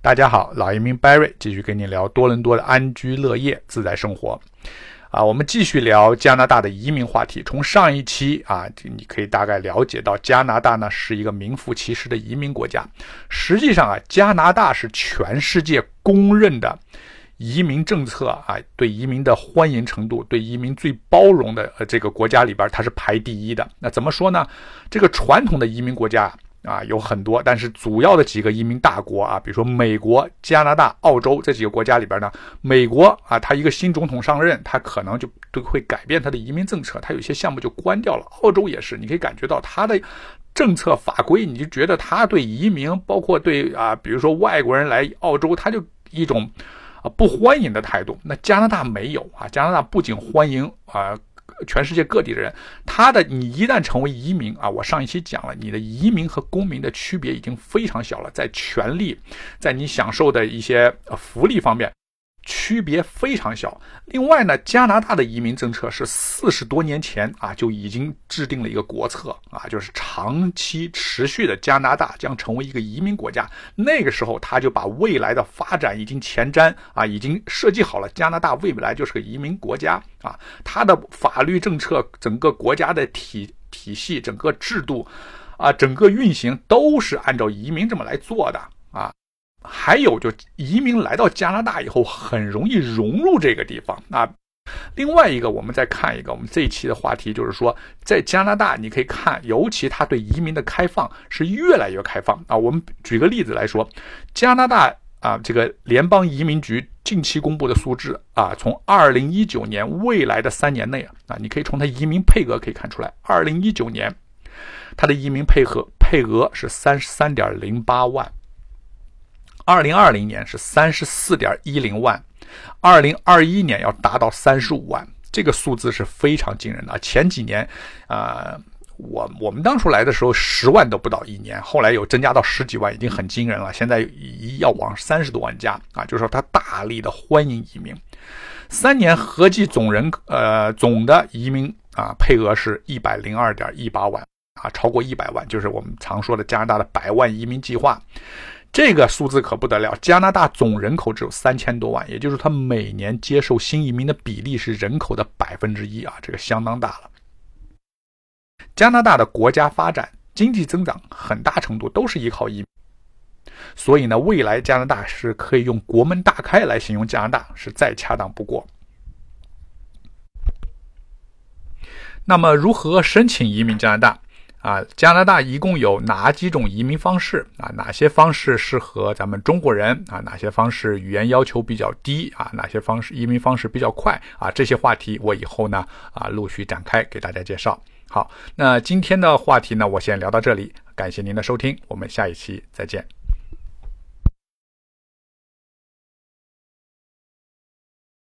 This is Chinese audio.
大家好，老移民 Barry 继续跟你聊多伦多的安居乐业、自在生活。啊，我们继续聊加拿大的移民话题。从上一期啊，你可以大概了解到，加拿大呢是一个名副其实的移民国家。实际上啊，加拿大是全世界公认的移民政策啊，对移民的欢迎程度，对移民最包容的呃这个国家里边，它是排第一的。那怎么说呢？这个传统的移民国家。啊，有很多，但是主要的几个移民大国啊，比如说美国、加拿大、澳洲这几个国家里边呢，美国啊，他一个新总统上任，他可能就都会改变他的移民政策，他有些项目就关掉了。澳洲也是，你可以感觉到他的政策法规，你就觉得他对移民，包括对啊，比如说外国人来澳洲，他就一种啊不欢迎的态度。那加拿大没有啊，加拿大不仅欢迎啊。全世界各地的人，他的你一旦成为移民啊，我上一期讲了，你的移民和公民的区别已经非常小了，在权利，在你享受的一些福利方面。区别非常小。另外呢，加拿大的移民政策是四十多年前啊就已经制定了一个国策啊，就是长期持续的加拿大将成为一个移民国家。那个时候他就把未来的发展已经前瞻啊，已经设计好了。加拿大未来就是个移民国家啊，它的法律政策、整个国家的体体系、整个制度啊、整个运行都是按照移民这么来做的啊。还有，就移民来到加拿大以后，很容易融入这个地方啊。另外一个，我们再看一个，我们这一期的话题就是说，在加拿大，你可以看，尤其他对移民的开放是越来越开放啊。我们举个例子来说，加拿大啊，这个联邦移民局近期公布的数字啊，从二零一九年未来的三年内啊，你可以从它移民配额可以看出来，二零一九年它的移民配合配额是三十三点零八万。二零二零年是三十四点一零万，二零二一年要达到三十五万，这个数字是非常惊人的。前几年，啊，我我们当初来的时候十万都不到一年，后来有增加到十几万，已经很惊人了。现在要往三十多万加啊，就是说他大力的欢迎移民。三年合计总人呃总的移民啊配额是一百零二点一八万啊，超过一百万，就是我们常说的加拿大的百万移民计划。这个数字可不得了，加拿大总人口只有三千多万，也就是它每年接受新移民的比例是人口的百分之一啊，这个相当大了。加拿大的国家发展、经济增长很大程度都是依靠移民，所以呢，未来加拿大是可以用国门大开来形容加拿大，是再恰当不过。那么，如何申请移民加拿大？啊，加拿大一共有哪几种移民方式啊？哪些方式适合咱们中国人啊？哪些方式语言要求比较低啊？哪些方式移民方式比较快啊？这些话题我以后呢啊陆续展开给大家介绍。好，那今天的话题呢，我先聊到这里，感谢您的收听，我们下一期再见。